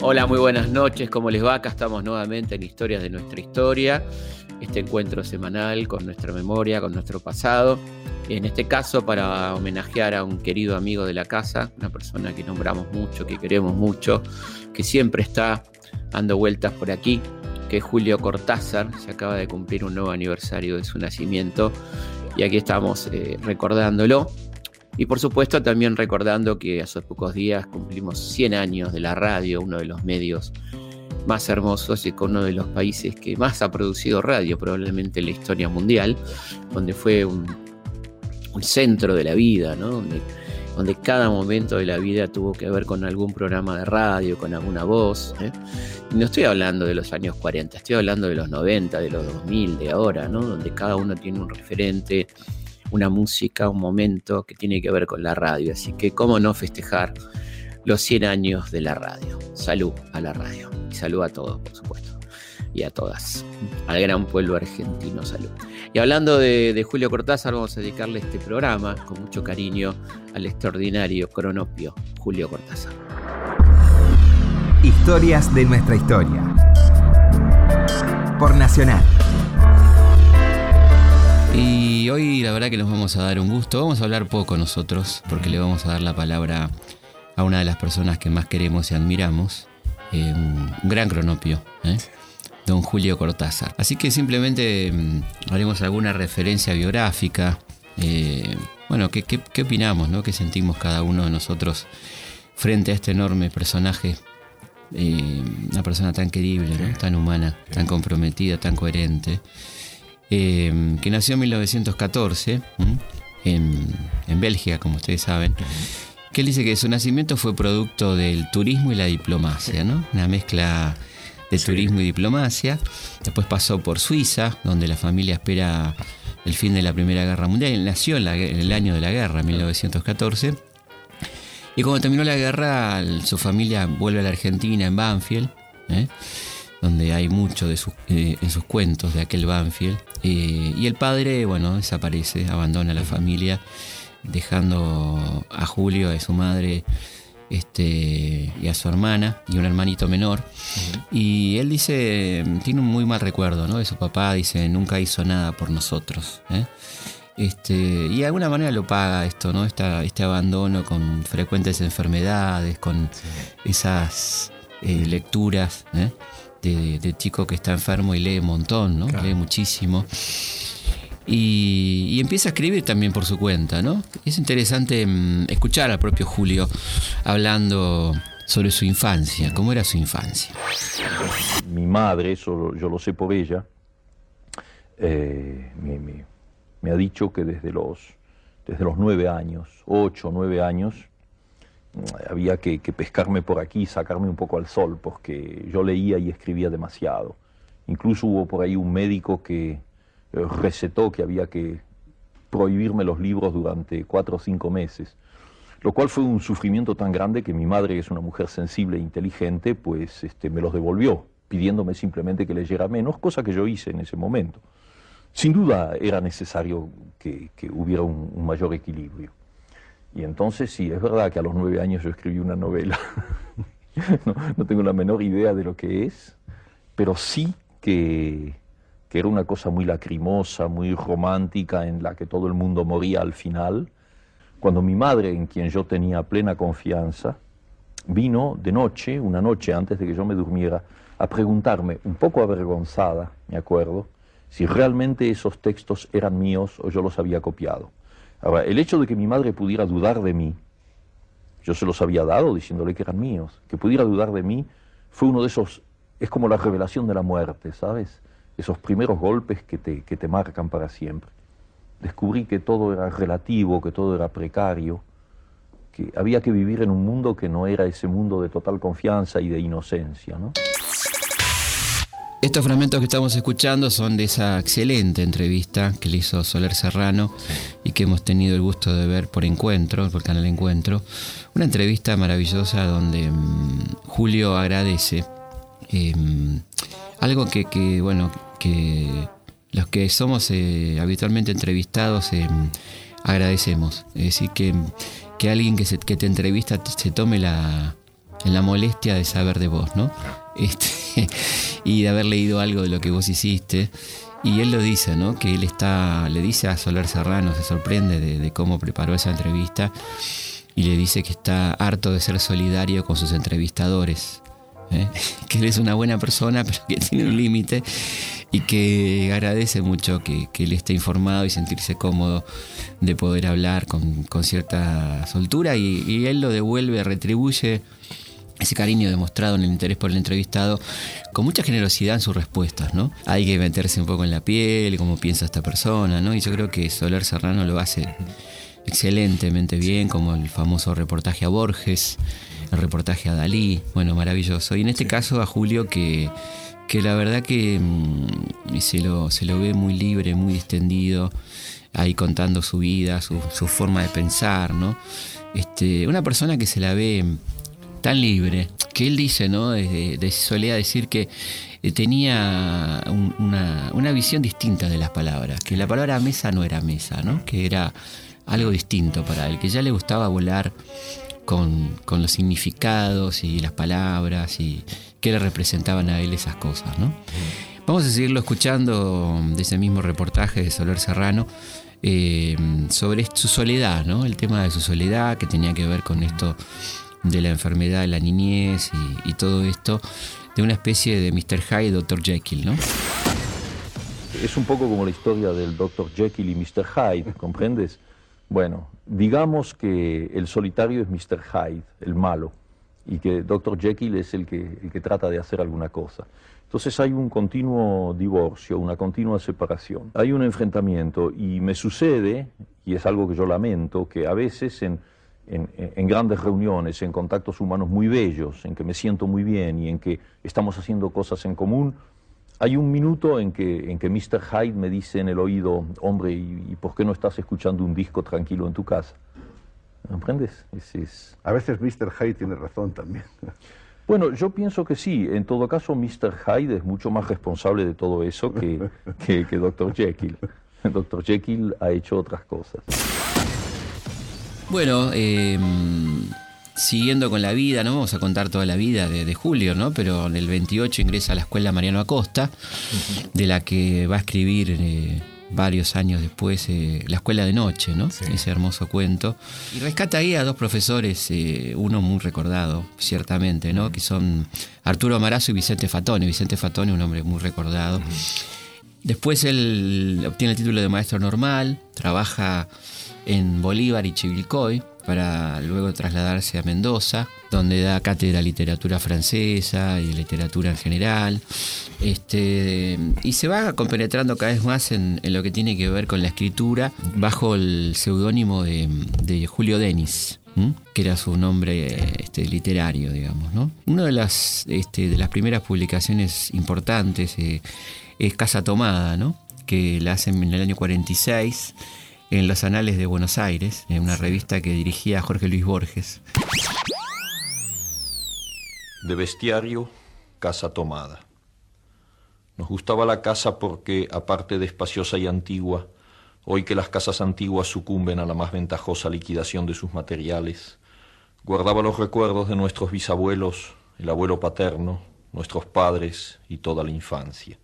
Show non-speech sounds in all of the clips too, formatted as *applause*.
Hola, muy buenas noches, ¿cómo les va? Acá estamos nuevamente en Historias de nuestra historia, este encuentro semanal con nuestra memoria, con nuestro pasado. En este caso, para homenajear a un querido amigo de la casa, una persona que nombramos mucho, que queremos mucho, que siempre está dando vueltas por aquí, que es Julio Cortázar. Se acaba de cumplir un nuevo aniversario de su nacimiento y aquí estamos eh, recordándolo. Y por supuesto también recordando que hace pocos días cumplimos 100 años de la radio, uno de los medios más hermosos y con uno de los países que más ha producido radio probablemente en la historia mundial, donde fue un, centro de la vida, donde, donde, cada momento de la vida tuvo que ver con algún programa de radio, con alguna voz. ¿eh? no estoy hablando de los años 40, estoy hablando de los 90, de los 2000, de ahora, ¿no? donde cada uno tiene un referente una música, un momento que tiene que ver con la radio. Así que, ¿cómo no festejar los 100 años de la radio? Salud a la radio. Y salud a todos, por supuesto. Y a todas. Al gran pueblo argentino, salud. Y hablando de, Julio Cortázar, vamos a dedicarle este programa con mucho cariño al extraordinario cronopio Julio Cortázar. Historias de nuestra historia. Por Nacional. Y hoy la verdad que nos vamos a dar un gusto. Vamos a hablar poco nosotros, porque le vamos a dar la palabra a una de las personas que más queremos y admiramos, eh, un, gran cronopio, ¿eh? don Julio Cortázar. Así que simplemente mm, haremos alguna referencia biográfica. Eh, bueno, ¿qué, qué, opinamos, no? ¿Qué sentimos cada uno de nosotros frente a este enorme personaje? una persona tan querible, tan humana, tan comprometida, tan coherente. Em, que nació en 1914 en, en, Bélgica, como ustedes saben, que él dice que su nacimiento fue producto del turismo y la diplomacia, ¿no? Una mezcla de turismo y diplomacia. Después pasó por Suiza, donde la familia espera el fin de la Primera Guerra Mundial. Él nació en, el año de la guerra, 1914. Y cuando terminó la guerra, su familia vuelve a la Argentina en Banfield. ¿eh? Donde hay mucho de sus, eh, en sus cuentos de aquel Banfield. Eh, y el padre, bueno, desaparece, abandona la familia, dejando a Julio, a su madre este, y a su hermana y un hermanito menor. Y él dice, tiene un muy mal recuerdo ¿no? de su papá, dice, nunca hizo nada por nosotros. ¿eh? Este, y de alguna manera lo paga esto, ¿no? este abandono con frecuentes enfermedades, con esas lecturas de, chico que está enfermo y lee un montón, ¿no? Lee muchísimo. Y, empieza a escribir también por su cuenta, ¿no? Es interesante mm, escuchar al propio Julio hablando sobre su infancia, cómo era su infancia. Mi madre, eso yo lo sé por ella, eh, me, ha dicho que desde los, desde los nueve años, ocho, nueve años, había que, pescarme por aquí, sacarme un poco al sol, porque yo leía y escribía demasiado. Incluso hubo por ahí un médico que eh, recetó que había que prohibirme los libros durante cuatro o cinco meses, lo cual fue un sufrimiento tan grande que mi madre, que es una mujer sensible e inteligente, pues este, me los devolvió, pidiéndome simplemente que leyera menos, cosa que yo hice en ese momento. Sin duda era necesario que, hubiera un mayor equilibrio. Y entonces sí, es verdad que a los nueve años yo escribí una novela. *laughs* no, tengo la menor idea de lo que es, pero sí que, que era una cosa muy lacrimosa, muy romántica, en la que todo el mundo moría al final. Cuando mi madre, en quien yo tenía plena confianza, vino de noche, una noche antes de que yo me durmiera, a preguntarme, un poco avergonzada, me acuerdo, si realmente esos textos eran míos o yo los había copiado. Ahora, el hecho de que mi madre pudiera dudar de mí, yo se los había dado diciéndole que eran míos, que pudiera dudar de mí, fue uno de esos, es como la revelación de la muerte, ¿sabes? Esos primeros golpes que te, que te marcan para siempre. Descubrí que todo era relativo, que todo era precario, que había que vivir en un mundo que no era ese mundo de total confianza y de inocencia, ¿no? Estos fragmentos que estamos escuchando son de esa excelente entrevista que le hizo Soler Serrano y que hemos tenido el gusto de ver por Encuentro, por Canal Encuentro. Una entrevista maravillosa donde mm, Julio agradece em, algo que, bueno, que los que somos eh, habitualmente entrevistados em, agradecemos. Es decir, que, que alguien que, que te entrevista se tome la, la molestia de saber de vos, ¿no? Este, *laughs* y de haber leído algo de lo que vos hiciste. Y él lo dice, ¿no? Que él está, le dice a Soler Serrano, se sorprende de, cómo preparó esa entrevista y le dice que está harto de ser solidario con sus entrevistadores. ¿eh? *laughs* Que él es una buena persona, pero que tiene un límite y que agradece mucho que, él esté informado y sentirse cómodo de poder hablar con, cierta soltura y, y él lo devuelve, retribuye ese cariño demostrado en el interés por el entrevistado, con mucha generosidad en sus respuestas, ¿no? Hay que meterse un poco en la piel, cómo piensa esta persona, ¿no? Y yo creo que Soler Serrano lo hace excelentemente bien, como el famoso reportaje a Borges, el reportaje a Dalí, bueno, maravilloso. Y en este caso a Julio que, que la verdad que mm, se, lo, se lo ve muy libre, muy distendido, ahí contando su vida, su, su forma de pensar, ¿no? Este, una persona que se la ve tan libre, que él dice, ¿no? De, solía decir que eh, tenía una, visión distinta de las palabras, que la palabra mesa no era mesa, ¿no? Que era algo distinto para él, que ya le gustaba volar con, los significados y las palabras y qué le representaban a él esas cosas, ¿no? Vamos a seguirlo escuchando de ese mismo reportaje de Soler Serrano. Eh, sobre su soledad, ¿no? El tema de su soledad que tenía que ver con esto de la enfermedad la niñez y, todo esto, de una especie de Mr. Hyde y Dr. Jekyll, ¿no? Es un poco como la historia del Dr. Jekyll y Mr. Hyde, ¿comprendes? Bueno, digamos que el solitario es Mr. Hyde, el malo, y que Dr. Jekyll es el que, el que trata de hacer alguna cosa. Entonces hay un continuo divorcio, una continua separación, hay un enfrentamiento y me sucede, y es algo que yo lamento, que a veces en, en, grandes reuniones, en contactos humanos muy bellos, en que me siento muy bien y en que estamos haciendo cosas en común, hay un minuto en que, en que Mr. Hyde me dice en el oído, hombre, ¿y, por qué no estás escuchando un disco tranquilo en tu casa? ¿Comprendes? A veces Mr. Hyde tiene razón también. *laughs* Bueno, yo pienso que sí. En todo caso, Mr. Hyde es mucho más responsable de todo eso que, que, que Dr. Jekyll. *laughs* Dr. Jekyll ha hecho otras cosas. Bueno, em, siguiendo con la vida, no vamos a contar toda la vida de, Julio, ¿no? Pero en el 28 ingresa a la escuela Mariano Acosta, de la que va a escribir eh, varios años después eh, La Escuela de Noche, ¿no? Ese hermoso cuento. Y rescata ahí a dos profesores, eh, uno muy recordado, ciertamente, ¿no? Que son Arturo Amarazo y Vicente Fatone. Vicente Fatone, un hombre muy recordado. Después él obtiene el título de maestro normal, trabaja en Bolívar y Chivilcoy para luego trasladarse a Mendoza, donde da cátedra de literatura francesa y literatura en general. Este, y se va compenetrando cada vez más en, lo que tiene que ver con la escritura bajo el seudónimo de, Julio Denis. que era su nombre este, literario, digamos. ¿no? Una de las, este, de las primeras publicaciones importantes eh, es Casa Tomada, ¿no? que la hacen en el año 46 en los Anales de Buenos Aires, en una revista que dirigía Jorge Luis Borges. De bestiario, casa tomada. Nos gustaba la casa porque, aparte de espaciosa y antigua, hoy que las casas antiguas sucumben a la más ventajosa liquidación de sus materiales, guardaba los recuerdos de nuestros bisabuelos, el abuelo paterno, nuestros padres y toda la infancia.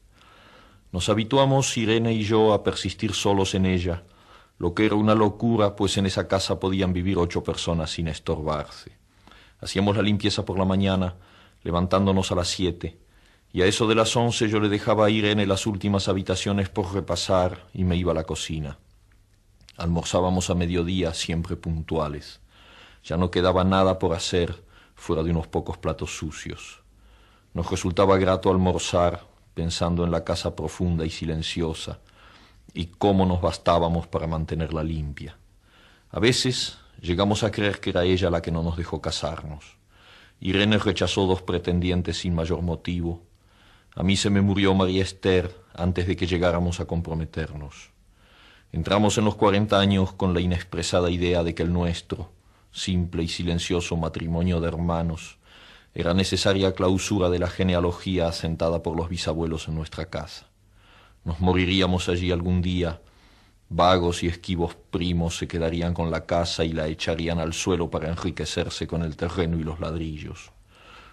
Nos habituamos, Irene y yo, a persistir solos en ella, lo que era una locura, pues en esa casa podían vivir ocho personas sin estorbarse. Hacíamos la limpieza por la mañana, levantándonos a las siete, y a eso de las once yo le dejaba a Irene las últimas habitaciones por repasar y me iba a la cocina. Almorzábamos a mediodía, siempre puntuales. Ya no quedaba nada por hacer fuera de unos pocos platos sucios. Nos resultaba grato almorzar pensando en la casa profunda y silenciosa, y cómo nos bastábamos para mantenerla limpia. A veces llegamos a creer que era ella la que no nos dejó casarnos. Irene rechazó dos pretendientes sin mayor motivo. A mí se me murió María Esther antes de que llegáramos a comprometernos. Entramos en los cuarenta años con la inexpresada idea de que el nuestro, simple y silencioso matrimonio de hermanos, era necesaria clausura de la genealogía asentada por los bisabuelos en nuestra casa. Nos moriríamos allí algún día, Vagos y esquivos primos se quedarían con la casa y la echarían al suelo para enriquecerse con el terreno y los ladrillos.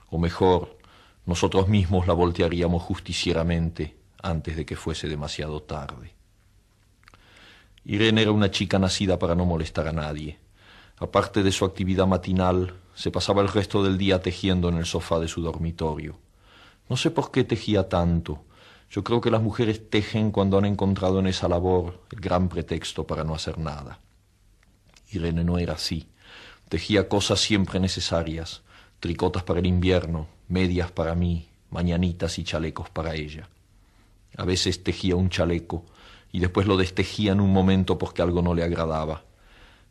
O mejor, nosotros mismos la voltearíamos justicieramente antes de que fuese demasiado tarde. Irene era una chica nacida para no molestar a nadie. Aparte de su actividad matinal, se pasaba el resto del día tejiendo en el sofá de su dormitorio. No sé por qué tejía tanto. Yo creo que las mujeres tejen cuando han encontrado en esa labor el gran pretexto para no hacer nada. Irene no era así. Tejía cosas siempre necesarias, tricotas para el invierno, medias para mí, mañanitas y chalecos para ella. A veces tejía un chaleco y después lo destejía en un momento porque algo no le agradaba.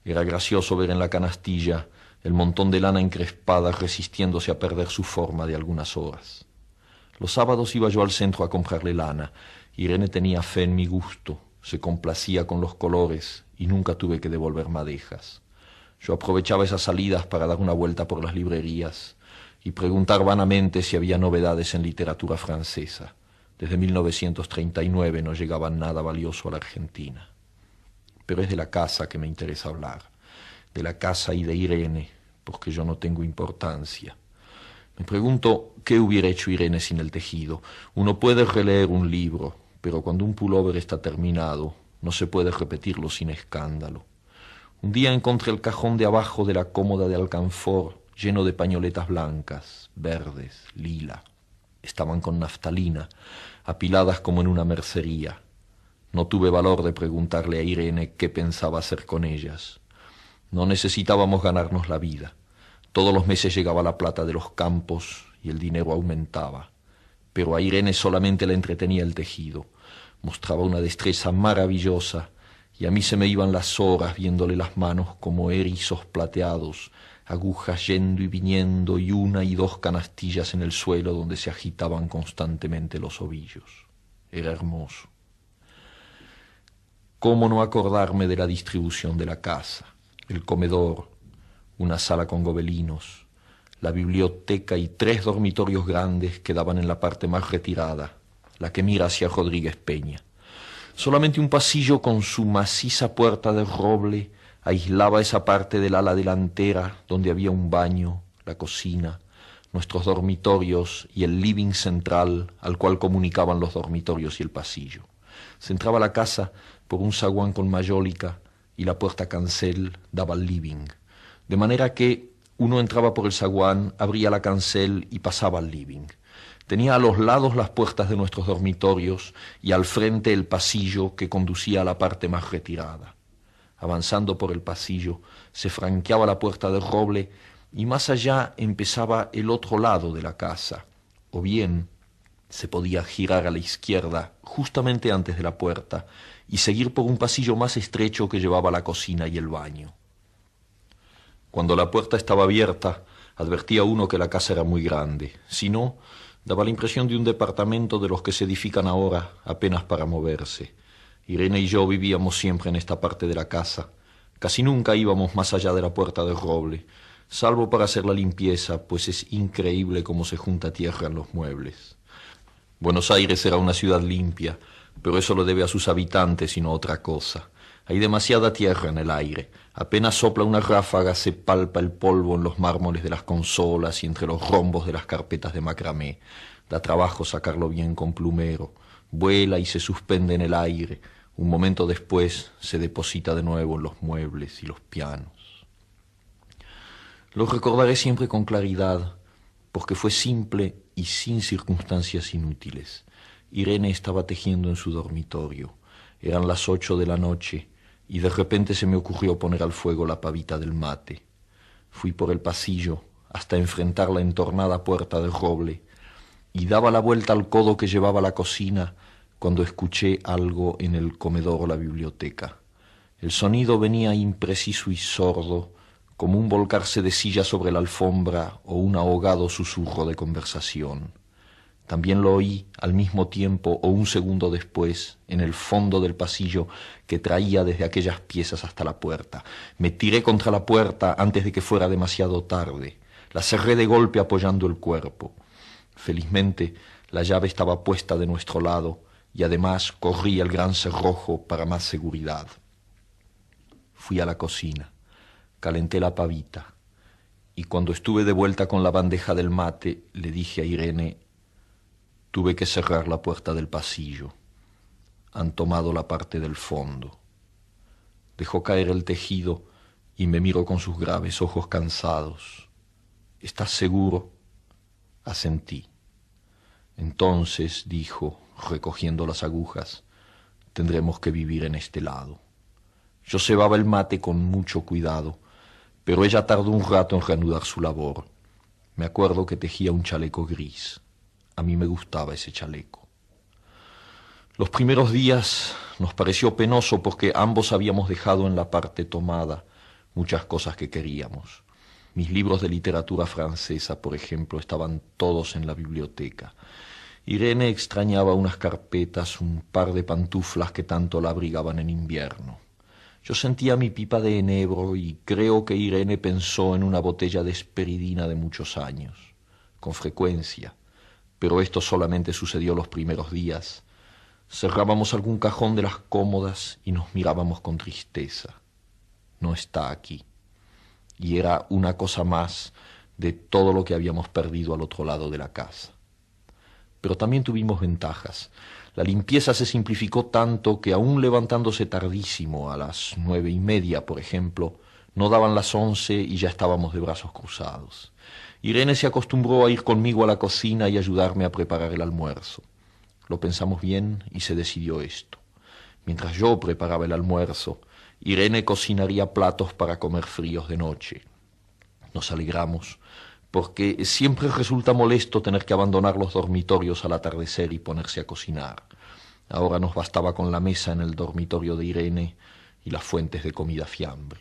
Era gracioso ver en la canastilla el montón de lana encrespada resistiéndose a perder su forma de algunas horas. Los sábados iba yo al centro a comprarle lana. Irene tenía fe en mi gusto, se complacía con los colores y nunca tuve que devolver madejas. Yo aprovechaba esas salidas para dar una vuelta por las librerías y preguntar vanamente si había novedades en literatura francesa. Desde 1939 no llegaba nada valioso a la Argentina. Pero es de la casa que me interesa hablar, de la casa y de Irene, porque yo no tengo importancia. Me pregunto qué hubiera hecho Irene sin el tejido. Uno puede releer un libro, pero cuando un pullover está terminado, no se puede repetirlo sin escándalo. Un día encontré el cajón de abajo de la cómoda de alcanfor lleno de pañoletas blancas, verdes, lila. Estaban con naftalina, apiladas como en una mercería. No tuve valor de preguntarle a Irene qué pensaba hacer con ellas. No necesitábamos ganarnos la vida. Todos los meses llegaba la plata de los campos y el dinero aumentaba. Pero a Irene solamente le entretenía el tejido. Mostraba una destreza maravillosa y a mí se me iban las horas viéndole las manos como erizos plateados, agujas yendo y viniendo y una y dos canastillas en el suelo donde se agitaban constantemente los ovillos. Era hermoso. ¿Cómo no acordarme de la distribución de la casa? El comedor, una sala con gobelinos, la biblioteca y tres dormitorios grandes que daban en la parte más retirada, la que mira hacia Rodríguez Peña. Solamente un pasillo con su maciza puerta de roble aislaba esa parte del ala delantera donde había un baño, la cocina, nuestros dormitorios y el living central al cual comunicaban los dormitorios y el pasillo. Se entraba la casa por un zaguán con mayólica y la puerta cancel daba al living, de manera que uno entraba por el zaguán, abría la cancel y pasaba al living. Tenía a los lados las puertas de nuestros dormitorios y al frente el pasillo que conducía a la parte más retirada. Avanzando por el pasillo, se franqueaba la puerta de roble y más allá empezaba el otro lado de la casa, o bien se podía girar a la izquierda justamente antes de la puerta y seguir por un pasillo más estrecho que llevaba a la cocina y el baño. Cuando la puerta estaba abierta, advertía uno que la casa era muy grande, si no, daba la impresión de un departamento de los que se edifican ahora apenas para moverse. Irene y yo vivíamos siempre en esta parte de la casa. Casi nunca íbamos más allá de la puerta de roble, salvo para hacer la limpieza, pues es increíble cómo se junta tierra en los muebles. Buenos Aires era una ciudad limpia, pero eso lo debe a sus habitantes y no a otra cosa. Hay demasiada tierra en el aire. Apenas sopla una ráfaga, se palpa el polvo en los mármoles de las consolas y entre los rombos de las carpetas de macramé. Da trabajo sacarlo bien con plumero. Vuela y se suspende en el aire. Un momento después se deposita de nuevo en los muebles y los pianos. Lo recordaré siempre con claridad, porque fue simple y sin circunstancias inútiles. Irene estaba tejiendo en su dormitorio. Eran las ocho de la noche y de repente se me ocurrió poner al fuego la pavita del mate. Fui por el pasillo hasta enfrentar la entornada puerta de roble y daba la vuelta al codo que llevaba la cocina cuando escuché algo en el comedor o la biblioteca. El sonido venía impreciso y sordo, como un volcarse de silla sobre la alfombra o un ahogado susurro de conversación. También lo oí al mismo tiempo o un segundo después en el fondo del pasillo que traía desde aquellas piezas hasta la puerta. Me tiré contra la puerta antes de que fuera demasiado tarde. La cerré de golpe apoyando el cuerpo. Felizmente la llave estaba puesta de nuestro lado y además corrí el gran cerrojo para más seguridad. Fui a la cocina, calenté la pavita y cuando estuve de vuelta con la bandeja del mate le dije a Irene, tuve que cerrar la puerta del pasillo. Han tomado la parte del fondo. Dejó caer el tejido y me miró con sus graves ojos cansados. ¿Estás seguro? Asentí. Entonces, dijo, recogiendo las agujas, tendremos que vivir en este lado. Yo cebaba el mate con mucho cuidado, pero ella tardó un rato en reanudar su labor. Me acuerdo que tejía un chaleco gris. A mí me gustaba ese chaleco. Los primeros días nos pareció penoso porque ambos habíamos dejado en la parte tomada muchas cosas que queríamos. Mis libros de literatura francesa, por ejemplo, estaban todos en la biblioteca. Irene extrañaba unas carpetas, un par de pantuflas que tanto la abrigaban en invierno. Yo sentía mi pipa de enebro y creo que Irene pensó en una botella de esperidina de muchos años, con frecuencia, pero esto solamente sucedió los primeros días. Cerrábamos algún cajón de las cómodas y nos mirábamos con tristeza. No está aquí y era una cosa más de todo lo que habíamos perdido al otro lado de la casa. Pero también tuvimos ventajas. La limpieza se simplificó tanto que aún levantándose tardísimo, a las nueve y media, por ejemplo, no daban las once y ya estábamos de brazos cruzados. Irene se acostumbró a ir conmigo a la cocina y ayudarme a preparar el almuerzo. Lo pensamos bien y se decidió esto. Mientras yo preparaba el almuerzo, Irene cocinaría platos para comer fríos de noche. Nos alegramos, porque siempre resulta molesto tener que abandonar los dormitorios al atardecer y ponerse a cocinar. Ahora nos bastaba con la mesa en el dormitorio de Irene y las fuentes de comida fiambre.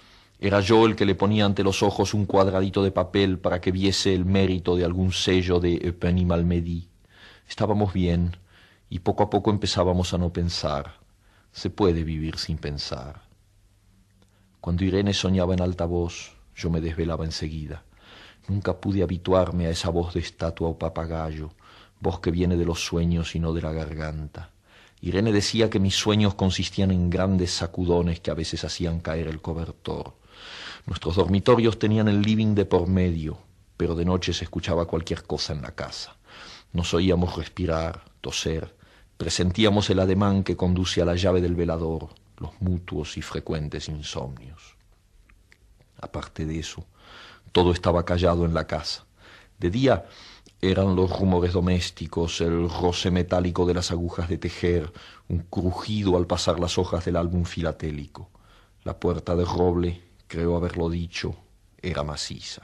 era yo el que le ponía ante los ojos un cuadradito de papel para que viese el mérito de algún sello de Eupen Malmedy. Estábamos bien, y poco a poco empezábamos a no pensar. Se puede vivir sin pensar. Cuando Irene soñaba en alta voz, yo me desvelaba enseguida. Nunca pude habituarme a esa voz de estatua o papagayo, voz que viene de los sueños y no de la garganta. Irene decía que mis sueños consistían en grandes sacudones que a veces hacían caer el cobertor. Nuestros dormitorios tenían el living de por medio, pero de noche se escuchaba cualquier cosa en la casa. Nos oíamos respirar, toser, Presentíamos el ademán que conduce a la llave del velador, los mutuos y frecuentes insomnios. Aparte de eso, todo estaba callado en la casa. De día eran los rumores domésticos, el roce metálico de las agujas de tejer, un crujido al pasar las hojas del álbum filatélico. La puerta de roble, creo haberlo dicho, era maciza.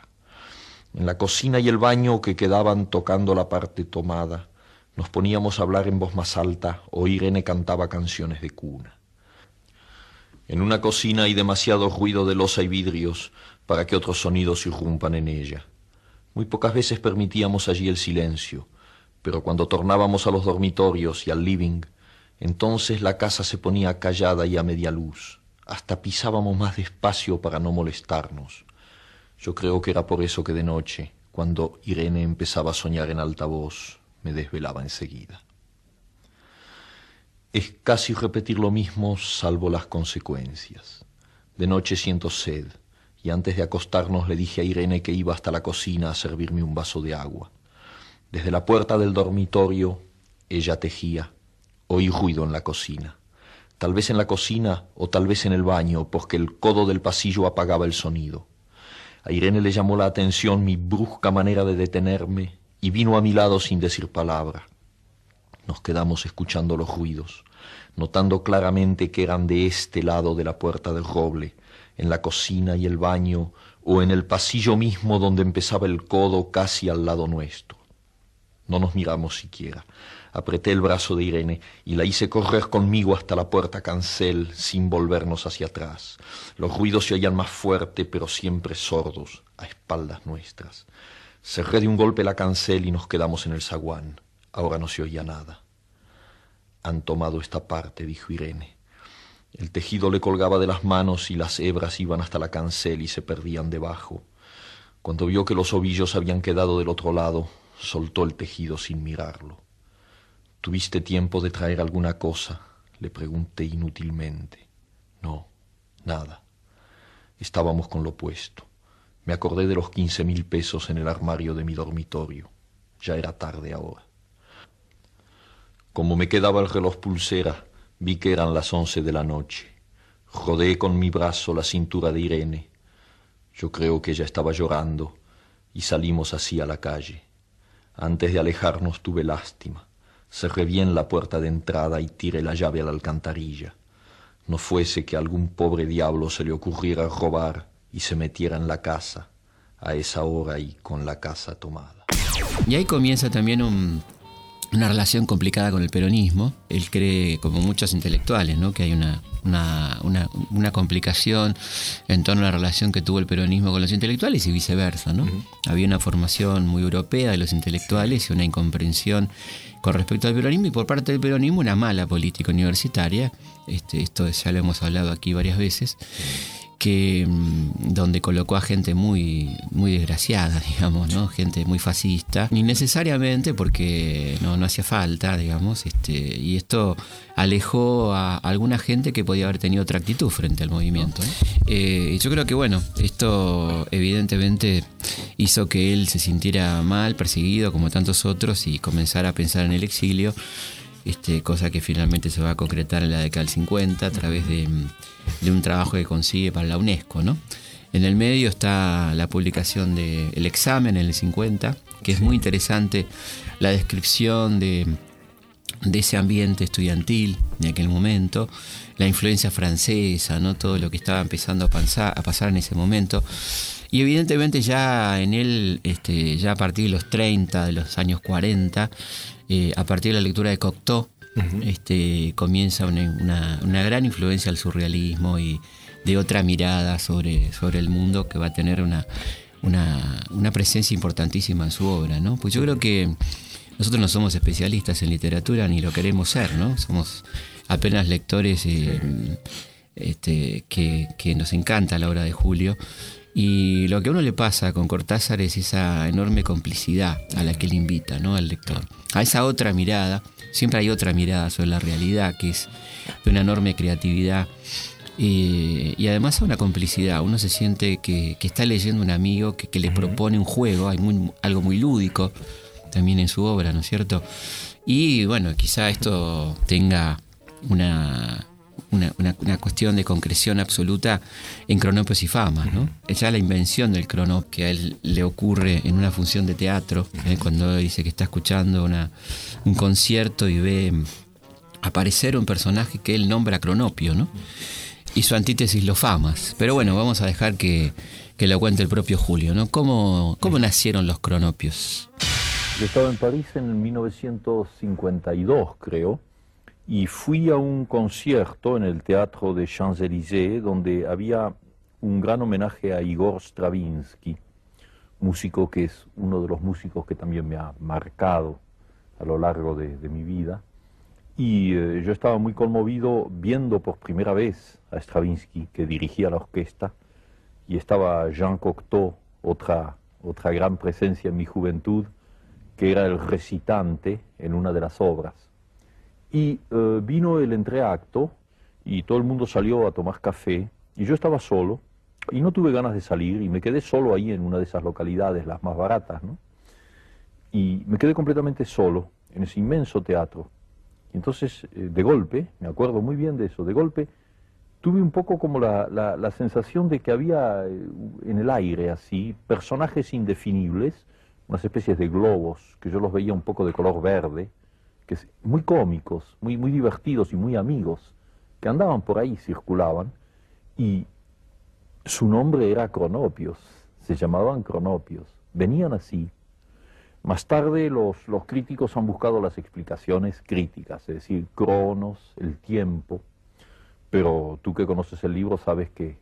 En la cocina y el baño que quedaban tocando la parte tomada, nos poníamos a hablar en voz más alta o Irene cantaba canciones de cuna. En una cocina hay demasiado ruido de losa y vidrios para que otros sonidos irrumpan en ella. Muy pocas veces permitíamos allí el silencio, pero cuando tornábamos a los dormitorios y al living, entonces la casa se ponía callada y a media luz. Hasta pisábamos más despacio para no molestarnos. Yo creo que era por eso que de noche, cuando Irene empezaba a soñar en alta voz, me desvelaba enseguida. Es casi repetir lo mismo salvo las consecuencias. De noche siento sed y antes de acostarnos le dije a Irene que iba hasta la cocina a servirme un vaso de agua. Desde la puerta del dormitorio ella tejía. Oí ruido en la cocina. Tal vez en la cocina o tal vez en el baño, porque el codo del pasillo apagaba el sonido. A Irene le llamó la atención mi brusca manera de detenerme y vino a mi lado sin decir palabra. Nos quedamos escuchando los ruidos, notando claramente que eran de este lado de la puerta del roble, en la cocina y el baño, o en el pasillo mismo donde empezaba el codo casi al lado nuestro. No nos miramos siquiera. Apreté el brazo de Irene y la hice correr conmigo hasta la puerta cancel sin volvernos hacia atrás. Los ruidos se oían más fuerte, pero siempre sordos, a espaldas nuestras. Cerré de un golpe la cancel y nos quedamos en el zaguán. Ahora no se oía nada. Han tomado esta parte, dijo Irene. El tejido le colgaba de las manos y las hebras iban hasta la cancel y se perdían debajo. Cuando vio que los ovillos habían quedado del otro lado, soltó el tejido sin mirarlo. ¿Tuviste tiempo de traer alguna cosa? Le pregunté inútilmente. No, nada. Estábamos con lo puesto. Me acordé de los quince mil pesos en el armario de mi dormitorio. Ya era tarde ahora. Como me quedaba el reloj pulsera, vi que eran las once de la noche. Rodé con mi brazo la cintura de Irene. Yo creo que ella estaba llorando y salimos así a la calle. Antes de alejarnos tuve lástima. Cerré bien la puerta de entrada y tiré la llave a la alcantarilla. No fuese que algún pobre diablo se le ocurriera robar y se metiera en la casa a esa hora y con la casa tomada. Y ahí comienza también una relación complicada con el peronismo. Él cree, como muchos intelectuales, ¿no? que hay una, una, complicación en torno a la relación que tuvo el peronismo con los intelectuales y viceversa. ¿no? Había una formación muy europea de los intelectuales y una incomprensión con respecto al peronismo y por parte del peronismo una mala política universitaria. Este, esto ya lo hemos hablado aquí varias veces que mm, donde colocó a gente muy, muy desgraciada, *laughs* digamos, ¿no? Gente muy fascista, innecesariamente porque no, no hacía falta, digamos, este, y esto alejó a alguna gente que podía haber tenido otra actitud frente al movimiento. Eh, y yo creo que bueno, esto evidentemente hizo que él se sintiera mal, perseguido como tantos otros y comenzara a pensar en el exilio este, cosa que finalmente se va a concretar en la década del 50 a través de, un trabajo que consigue para la UNESCO. ¿no? En el medio está la publicación del examen en el 50, que es muy interesante la descripción de, ese ambiente estudiantil de aquel momento, la influencia francesa, ¿no? todo lo que estaba empezando a pasar, a pasar en ese momento. Y evidentemente ya en él, este, ya a partir de los 30, de los años 40, eh, a partir de la lectura de Cocteau, este, comienza una, gran influencia al surrealismo y de otra mirada sobre, sobre el mundo que va a tener una, una, presencia importantísima en su obra. ¿no? Pues yo creo que nosotros no somos especialistas en literatura ni lo queremos ser, ¿no? somos apenas lectores eh, este, que, que nos encanta la obra de Julio y lo que a uno le pasa con Cortázar es esa enorme complicidad a la que le invita ¿no? al lector. A esa otra mirada, siempre hay otra mirada sobre la realidad, que es de una enorme creatividad. Eh, y además a una complicidad. Uno se siente que, está leyendo un amigo que, le propone un juego, hay algo muy lúdico también en su obra, ¿no es cierto? Y bueno, quizá esto tenga una, una, una, cuestión de concreción absoluta en Cronopios y Fama. ¿no? Ya la invención del Cronop que a él le ocurre en una función de teatro, ¿eh? cuando dice que está escuchando una, un concierto y ve aparecer un personaje que él nombra Cronopio, ¿no? y su antítesis los Famas. Pero bueno, vamos a dejar que, que lo cuente el propio Julio. ¿no? ¿Cómo, cómo nacieron los Cronopios? Yo estaba en París en 1952, creo y fui a un concierto en el Teatro de Champs-Élysées donde había un gran homenaje a Igor Stravinsky, músico que es uno de los músicos que también me ha marcado a lo largo de, mi vida. Y eh, yo estaba muy conmovido viendo por primera vez a Stravinsky, que dirigía la orquesta, y estaba Jean Cocteau, otra, otra gran presencia en mi juventud, que era el recitante en una de las obras. Y eh, vino el entreacto y todo el mundo salió a tomar café y yo estaba solo y no tuve ganas de salir y me quedé solo ahí en una de esas localidades, las más baratas, ¿no? Y me quedé completamente solo en ese inmenso teatro. Y entonces, eh, de golpe, me acuerdo muy bien de eso, de golpe tuve un poco como la, la sensación de que había eh, en el aire así personajes indefinibles, unas especies de globos que yo los veía un poco de color verde, que muy cómicos, muy, muy divertidos y muy amigos, que andaban por ahí, circulaban, y su nombre era Cronopios, se llamaban Cronopios, venían así. Más tarde los, los críticos han buscado las explicaciones críticas, es decir, Cronos, el tiempo, pero tú que conoces el libro sabes que,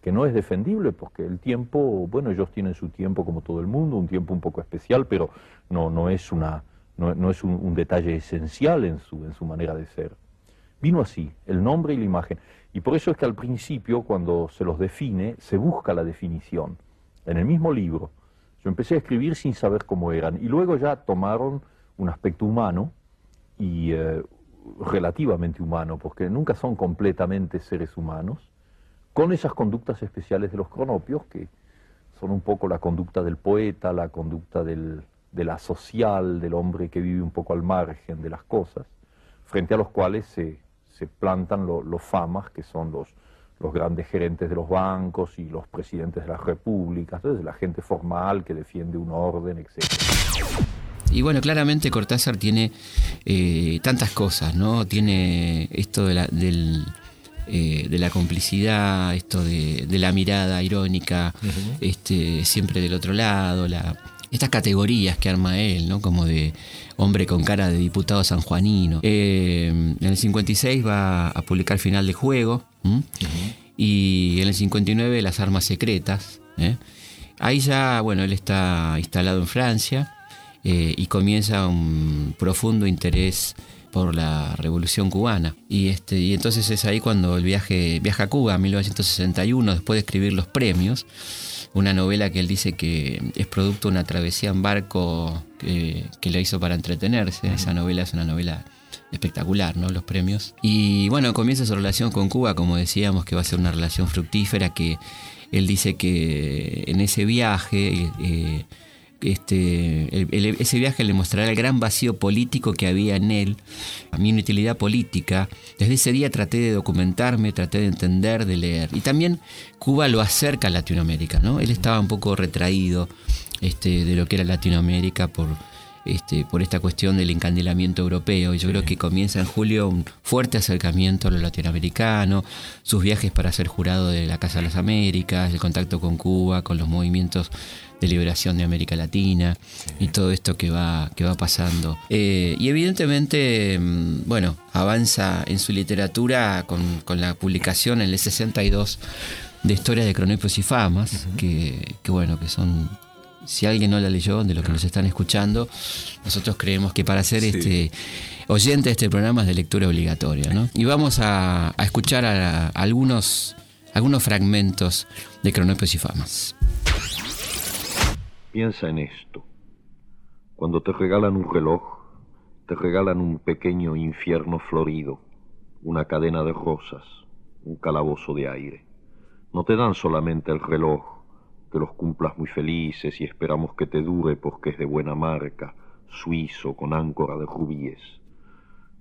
que, no es defendible porque el tiempo, bueno, ellos tienen su tiempo como todo el mundo, un tiempo un poco especial, pero no, no es, una, no, es un, un, detalle esencial en su, en su manera de ser. Vino así, el nombre y la imagen. Y por eso es que al principio, cuando se los define, se busca la definición. En el mismo libro, yo empecé a escribir sin saber cómo eran, y luego ya tomaron un aspecto humano y eh, relativamente humano, porque nunca son completamente seres humanos, con esas conductas especiales de los cronopios, que son un poco la conducta del poeta, la conducta del, de la social, del hombre que vive un poco al margen de las cosas, frente a los cuales se, se plantan los famas, que son los, los grandes gerentes de los bancos y los presidentes de las repúblicas, entonces la gente formal que defiende un orden, etc. Y bueno, claramente Cortázar tiene eh, tantas cosas, ¿no? Tiene esto de la, del, eh, de la complicidad, esto de, de la mirada irónica, este, siempre del otro lado, la, estas categorías que arma él, ¿no? Como de hombre con cara de diputado sanjuanino. Eh, en el 56 va a publicar Final de Juego y en el 59 Las Armas Secretas. ¿eh? Ahí ya, bueno, él está instalado en Francia eh, y comienza un profundo interés por la revolución cubana. Y, este, y entonces es ahí cuando el viaje, viaja a Cuba en 1961, después de escribir los premios una novela que él dice que es producto de una travesía en barco que, que lo hizo para entretenerse. Esa novela es una novela espectacular, ¿no? Los premios. Y bueno, comienza su relación con Cuba, como decíamos, que va a ser una relación fructífera, que él dice que en ese viaje eh, este, ese viaje le mostrará el gran vacío político que había en él, a mi inutilidad política. Desde ese día traté de documentarme, traté de entender, de leer. Y también Cuba lo acerca a Latinoamérica, ¿no? Él estaba un poco retraído este, de lo que era Latinoamérica por, este, por esta cuestión del encandilamiento europeo. Y yo creo que comienza en julio un fuerte acercamiento a lo latinoamericano, sus viajes para ser jurado de la Casa de las Américas, el contacto con Cuba, con los movimientos de liberación de América Latina y todo esto que va, que va pasando. Eh, y evidentemente, mm, bueno, avanza en su literatura con, con, la publicación en el 62 de Historias de Cronopios y Famas, que, que bueno, que son si alguien no la leyó, de lo que nos están escuchando, nosotros creemos que para ser este oyente de este programa es de lectura obligatoria. ¿no? Y vamos a, escuchar algunos, algunos fragmentos de Cronopios y Famas. Piensa en esto. Cuando te regalan un reloj, te regalan un pequeño infierno florido, una cadena de rosas, un calabozo de aire. No te dan solamente el reloj, que los cumplas muy felices y esperamos que te dure porque es de buena marca, suizo con áncora de rubíes.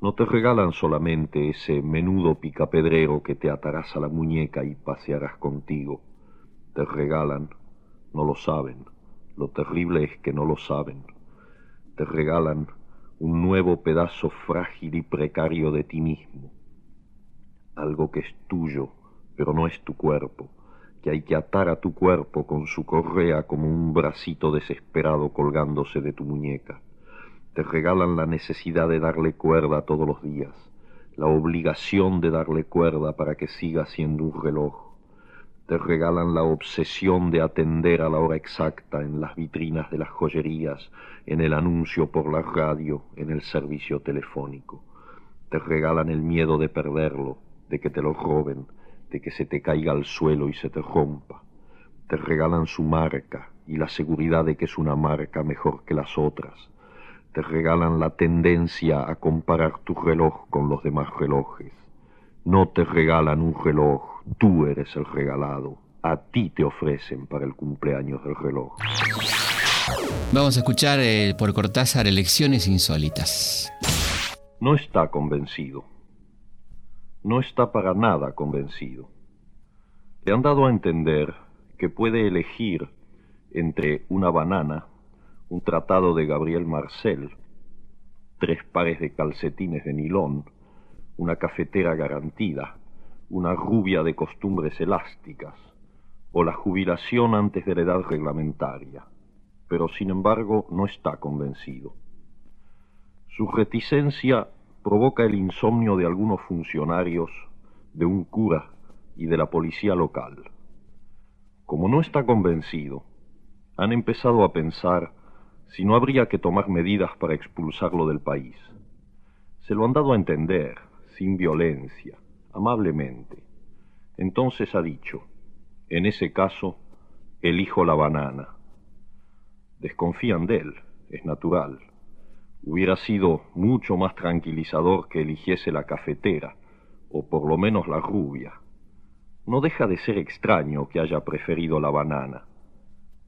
No te regalan solamente ese menudo picapedrero que te atarás a la muñeca y pasearás contigo. Te regalan, no lo saben, lo terrible es que no lo saben. Te regalan un nuevo pedazo frágil y precario de ti mismo, algo que es tuyo, pero no es tu cuerpo que hay que atar a tu cuerpo con su correa como un bracito desesperado colgándose de tu muñeca. Te regalan la necesidad de darle cuerda todos los días, la obligación de darle cuerda para que siga siendo un reloj. Te regalan la obsesión de atender a la hora exacta en las vitrinas de las joyerías, en el anuncio por la radio, en el servicio telefónico. Te regalan el miedo de perderlo, de que te lo roben, de que se te caiga al suelo y se te rompa. Te regalan su marca y la seguridad de que es una marca mejor que las otras. Te regalan la tendencia a comparar tu reloj con los demás relojes. No te regalan un reloj, tú eres el regalado. A ti te ofrecen para el cumpleaños del reloj. Vamos a escuchar eh, por Cortázar Elecciones Insólitas. No está convencido no está para nada convencido. Le han dado a entender que puede elegir entre una banana, un tratado de Gabriel Marcel, tres pares de calcetines de nilón, una cafetera garantida, una rubia de costumbres elásticas, o la jubilación antes de la edad reglamentaria. pero sin embargo no está convencido. Su reticencia provoca el insomnio de algunos funcionarios, de un cura y de la policía local. Como no está convencido, han empezado a pensar si no habría que tomar medidas para expulsarlo del país. Se lo han dado a entender, sin violencia, amablemente. Entonces ha dicho, en ese caso, elijo la banana. Desconfían de él, es natural. Hubiera sido mucho más tranquilizador que eligiese la cafetera, o por lo menos la rubia. No deja de ser extraño que haya preferido la banana.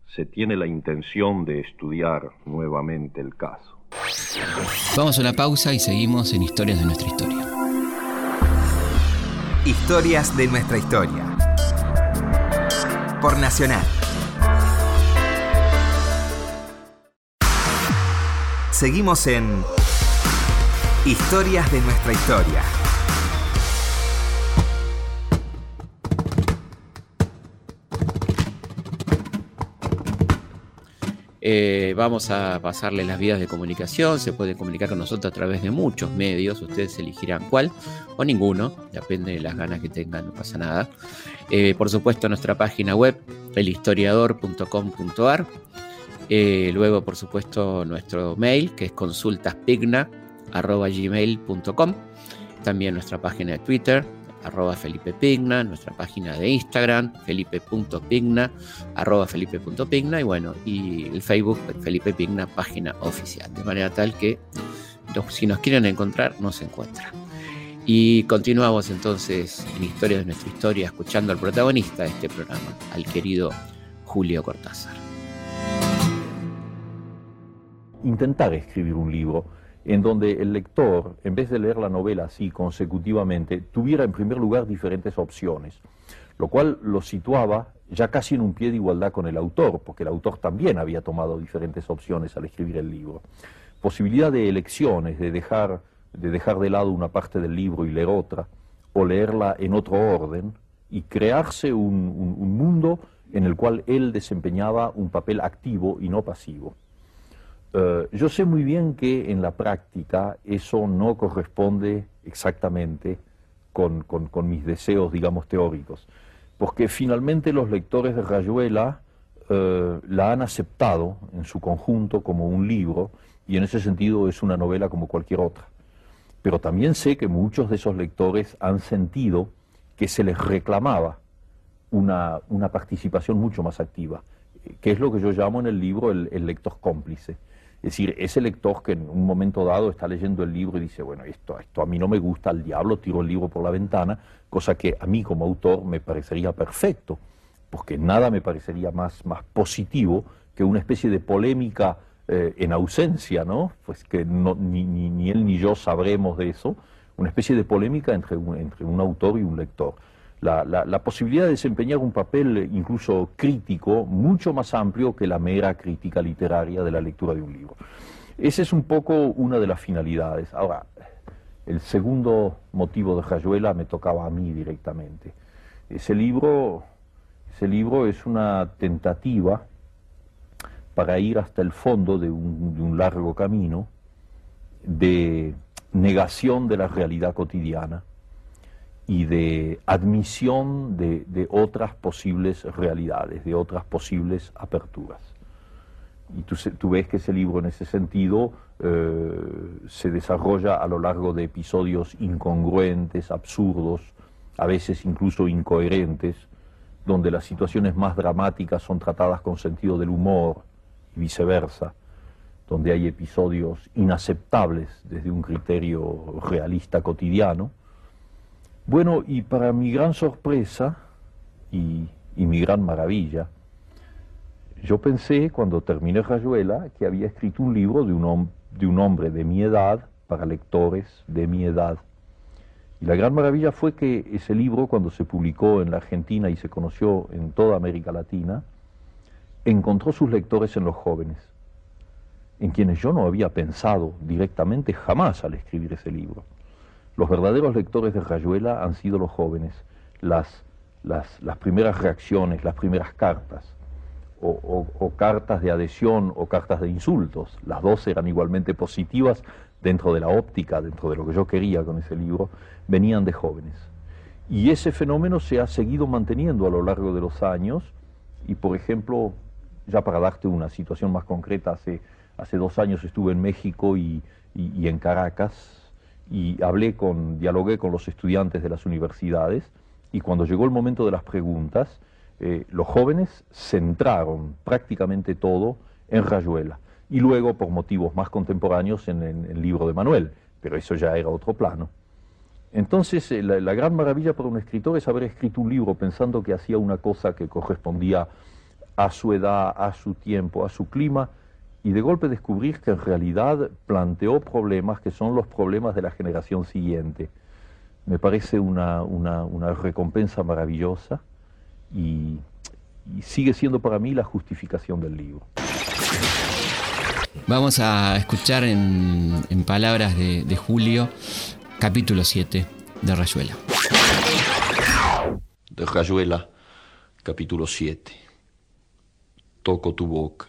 Se tiene la intención de estudiar nuevamente el caso. Vamos a una pausa y seguimos en Historias de nuestra historia. Historias de nuestra historia. Por Nacional. Seguimos en Historias de nuestra historia. Eh, vamos a pasarle las vías de comunicación. Se pueden comunicar con nosotros a través de muchos medios. Ustedes elegirán cuál o ninguno. Depende de las ganas que tengan, no pasa nada. Eh, por supuesto, nuestra página web, elhistoriador.com.ar. Eh, luego, por supuesto, nuestro mail, que es consultaspigna.gmail.com. También nuestra página de Twitter, arroba Felipe Pigna, nuestra página de Instagram, felipe.pigna, arroba felipe.pigna y bueno, y el Facebook, Felipe Pigna, página oficial. De manera tal que si nos quieren encontrar, nos encuentran. Y continuamos entonces en Historia de nuestra historia, escuchando al protagonista de este programa, al querido Julio Cortázar. Intentar escribir un libro en donde el lector, en vez de leer la novela así consecutivamente, tuviera en primer lugar diferentes opciones, lo cual lo situaba ya casi en un pie de igualdad con el autor, porque el autor también había tomado diferentes opciones al escribir el libro. Posibilidad de elecciones, de dejar de, dejar de lado una parte del libro y leer otra, o leerla en otro orden, y crearse un, un mundo en el cual él desempeñaba un papel activo y no pasivo. Eh, yo sé muy bien que en la práctica eso no corresponde exactamente con, mis deseos, digamos, teóricos, porque finalmente los lectores de Rayuela eh, la han aceptado en su conjunto como un libro y en ese sentido es una novela como cualquier otra. Pero también sé que muchos de esos lectores han sentido que se les reclamaba una, participación mucho más activa, que es lo que yo llamo en el libro el lector cómplice es decir, ese lector que en un momento dado está leyendo el libro y dice, bueno, esto, esto a mí no me gusta, al diablo tiro el libro por la ventana, cosa que a mí como autor me parecería perfecto, porque nada me parecería más, más positivo que una especie de polémica eh, en ausencia, ¿no? Pues que no, ni, ni, él ni yo sabremos de eso, una especie de polémica entre entre un autor y un lector la, posibilidad de desempeñar un papel incluso crítico mucho más amplio que la mera crítica literaria de la lectura de un libro. Esa es un poco una de las finalidades. Ahora, el segundo motivo de Rayuela me tocaba a mí directamente. Ese libro, ese libro es una tentativa para ir hasta el fondo de un largo camino de negación de la realidad cotidiana y de admisión de, otras posibles realidades, de otras posibles aperturas. Y tú, ves que ese libro en ese sentido eh, se desarrolla a lo largo de episodios incongruentes, absurdos, a veces incluso incoherentes, donde las situaciones más dramáticas son tratadas con sentido del humor y viceversa, donde hay episodios inaceptables desde un criterio realista cotidiano, bueno, y para mi gran sorpresa y, mi gran maravilla, yo pensé cuando terminé Rayuela que había escrito un libro de un, de un hombre de mi edad para lectores de mi edad. Y la gran maravilla fue que ese libro, cuando se publicó en la Argentina y se conoció en toda América Latina, encontró sus lectores en los jóvenes, en quienes yo no había pensado directamente jamás al escribir ese libro. Los verdaderos lectores de Rayuela han sido los jóvenes, las, las, primeras reacciones, las primeras cartas, o, cartas de adhesión o cartas de insultos. Las dos eran igualmente positivas dentro de la óptica, dentro de lo que yo quería con ese libro, venían de jóvenes. Y ese fenómeno se ha seguido manteniendo a lo largo de los años y, por ejemplo, ya para darte una situación más concreta, hace, hace dos años estuve en México y, y en Caracas y hablé con, dialogué con los estudiantes de las universidades y cuando llegó el momento de las preguntas, eh, los jóvenes centraron prácticamente todo en Rayuela y luego por motivos más contemporáneos en, el libro de Manuel, pero eso ya era otro plano. Entonces, eh, la, gran maravilla para un escritor es haber escrito un libro pensando que hacía una cosa que correspondía a su edad, a su tiempo, a su clima, y de golpe descubrir que en realidad planteó problemas que son los problemas de la generación siguiente. Me parece una recompensa maravillosa y, sigue siendo para mí la justificación del libro. Vamos a escuchar en, palabras de, de, Julio, capítulo 7 de Rayuela. De Rayuela, capítulo 7. Toco tu boca.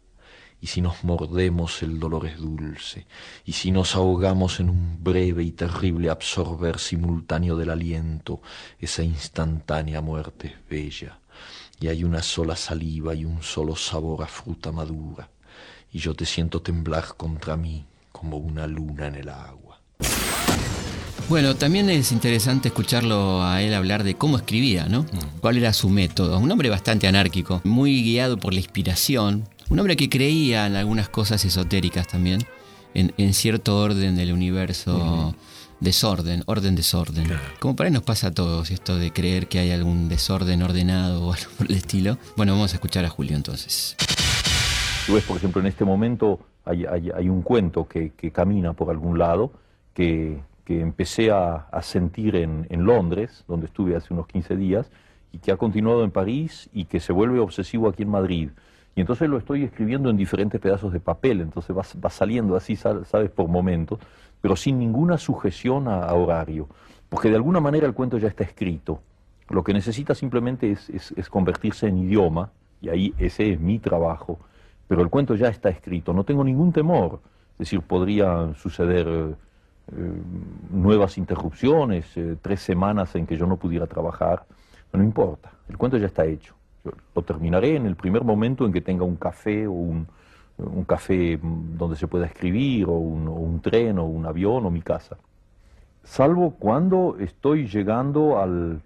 y si nos mordemos el dolor es dulce, y si nos ahogamos en un breve y terrible absorber simultáneo del aliento, esa instantánea muerte es bella, y hay una sola saliva y un solo sabor a fruta madura, y yo te siento temblar contra mí como una luna en el agua. Bueno, también es interesante escucharlo a él hablar de cómo escribía, ¿no? Mm. ¿Cuál era su método? Un hombre bastante anárquico, muy guiado por la inspiración, un hombre que creía en algunas cosas esotéricas también, en, cierto orden del universo. Desorden, orden, desorden. Como para ahí nos pasa a todos esto de creer que hay algún desorden ordenado o *laughs* algo por el estilo. Bueno, vamos a escuchar a Julio entonces. Tú ves, por ejemplo, en este momento hay, un cuento que, camina por algún lado que, empecé a, sentir en, en, Londres, donde estuve hace unos 15 días, y que ha continuado en París y que se vuelve obsesivo aquí en Madrid. Y entonces lo estoy escribiendo en diferentes pedazos de papel, entonces va, saliendo así, sabes, por momentos, pero sin ninguna sujeción a, horario, porque de alguna manera el cuento ya está escrito. Lo que necesita simplemente es, convertirse en idioma, y ahí ese es mi trabajo, pero el cuento ya está escrito, no tengo ningún temor, es decir, podrían suceder eh, nuevas interrupciones, eh, tres semanas en que yo no pudiera trabajar, no importa, el cuento ya está hecho lo terminaré en el primer momento en que tenga un café o un, café donde se pueda escribir, o un, tren, o un avión, o mi casa. Salvo cuando estoy llegando al,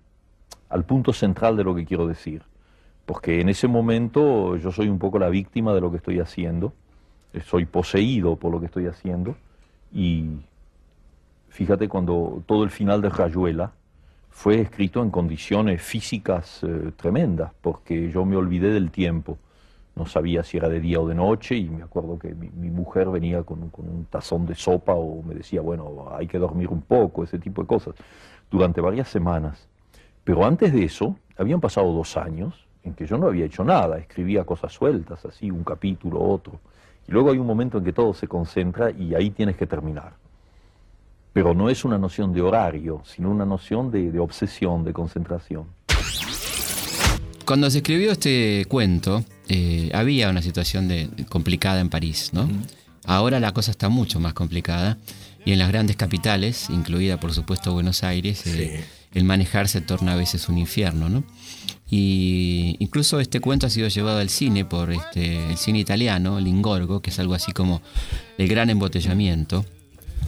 al punto central de lo que quiero decir. Porque en ese momento yo soy un poco la víctima de lo que estoy haciendo, soy poseído por lo que estoy haciendo, y fíjate cuando todo el final de Rayuela, fue escrito en condiciones físicas eh, tremendas, porque yo me olvidé del tiempo. No sabía si era de día o de noche y me acuerdo que mi, mujer venía con, un tazón de sopa o me decía, bueno, hay que dormir un poco, ese tipo de cosas, durante varias semanas. Pero antes de eso, habían pasado dos años, en que yo no había hecho nada, escribía cosas sueltas, así, un capítulo, otro. Y luego hay un momento en que todo se concentra y ahí tienes que terminar. Pero no es una noción de horario, sino una noción de, obsesión, de concentración. Cuando se escribió este cuento, eh, había una situación de, complicada en París, ¿no? Ahora la cosa está mucho más complicada y en las grandes capitales, incluida por supuesto Buenos Aires, eh, el manejar se torna a veces un infierno, ¿no? Y incluso este cuento ha sido llevado al cine por este, el cine italiano, Lingorgo, que es algo así como el gran embotellamiento.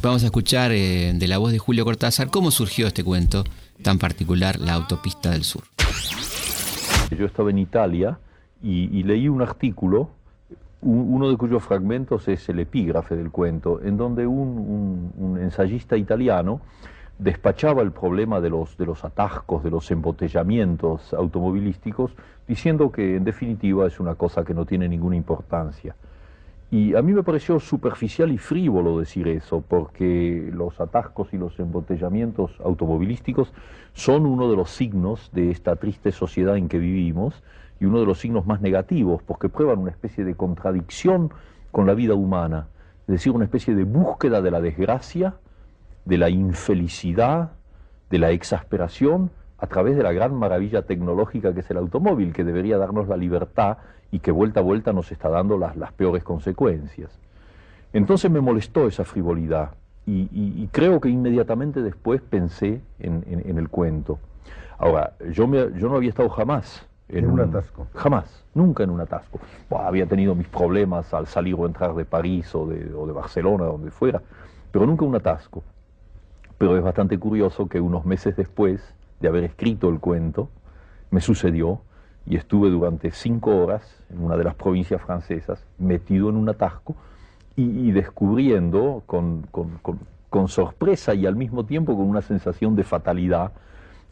Vamos a escuchar eh, de la voz de Julio Cortázar cómo surgió este cuento tan particular, La Autopista del Sur. Yo estaba en Italia y, leí un artículo, uno de cuyos fragmentos es el epígrafe del cuento, en donde un ensayista italiano despachaba el problema de los, de los atascos, de los embotellamientos automovilísticos, diciendo que en definitiva es una cosa que no tiene ninguna importancia. Y a mí me pareció superficial y frívolo decir eso, porque los atascos y los embotellamientos automovilísticos son uno de los signos de esta triste sociedad en que vivimos y uno de los signos más negativos, porque prueban una especie de contradicción con la vida humana, es decir, una especie de búsqueda de la desgracia de la infelicidad, de la exasperación, a través de la gran maravilla tecnológica que es el automóvil, que debería darnos la libertad y que vuelta a vuelta nos está dando las, las peores consecuencias. Entonces me molestó esa frivolidad y, creo que inmediatamente después pensé en, el cuento. Ahora, yo, me, yo no había estado jamás en, un, atasco. Jamás, nunca en un atasco. había tenido mis problemas al salir o entrar de París o de, o de Barcelona, donde fuera, pero nunca un atasco. Pero es bastante curioso que unos meses después de haber escrito el cuento, me sucedió y estuve durante cinco horas en una de las provincias francesas, metido en un atasco y, descubriendo con, con, sorpresa y al mismo tiempo con una sensación de fatalidad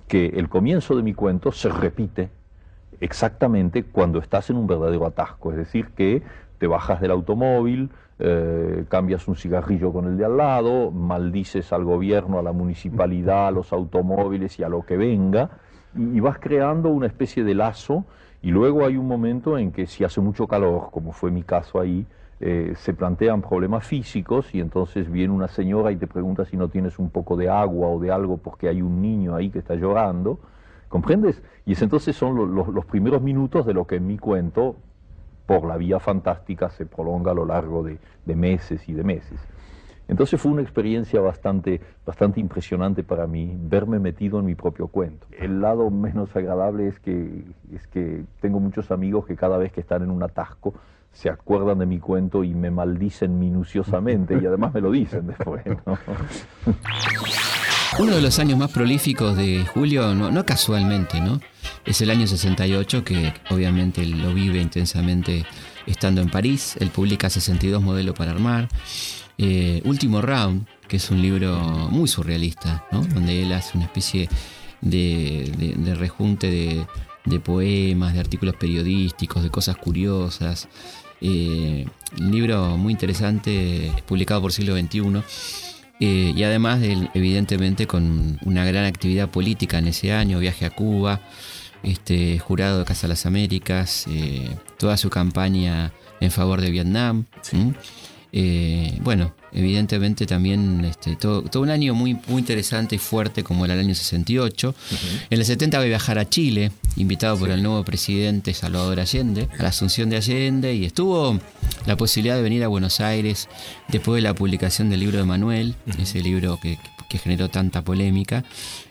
que el comienzo de mi cuento se repite exactamente cuando estás en un verdadero atasco, es decir, que te bajas del automóvil, eh, cambias un cigarrillo con el de al lado, maldices al gobierno, a la municipalidad, a los automóviles y a lo que venga, y, vas creando una especie de lazo, y luego hay un momento en que si hace mucho calor, como fue mi caso ahí, eh, se plantean problemas físicos y entonces viene una señora y te pregunta si no tienes un poco de agua o de algo porque hay un niño ahí que está llorando, ¿comprendes? Y es entonces son los primeros minutos de lo que en mi cuento por la vía fantástica se prolonga a lo largo de, meses y de meses. Entonces fue una experiencia bastante, bastante impresionante para mí verme metido en mi propio cuento. El lado menos agradable es que, es que tengo muchos amigos que cada vez que están en un atasco se acuerdan de mi cuento y me maldicen minuciosamente y además me lo dicen después. *laughs* Uno de los años más prolíficos de Julio, no, casualmente, ¿no? Es el año 68, que obviamente lo vive intensamente estando en París. Él publica 62 modelos para armar. Eh, Último Round, que es un libro muy surrealista. Donde él hace una especie de, rejunte de, poemas, de artículos periodísticos, de cosas curiosas. Eh, un libro muy interesante, publicado por siglo XXI eh, y además, evidentemente, con una gran actividad política en ese año, viaje a Cuba, este, jurado de Casa de las Américas, toda su campaña en favor de Vietnam. Eh, bueno, evidentemente también este, todo, un año muy, muy interesante y fuerte como era el año 68. En el 70 va a viajar a Chile, invitado por el nuevo presidente Salvador Allende, a la Asunción de Allende, y estuvo la posibilidad de venir a Buenos Aires después de la publicación del libro de Manuel, ese libro que, generó tanta polémica,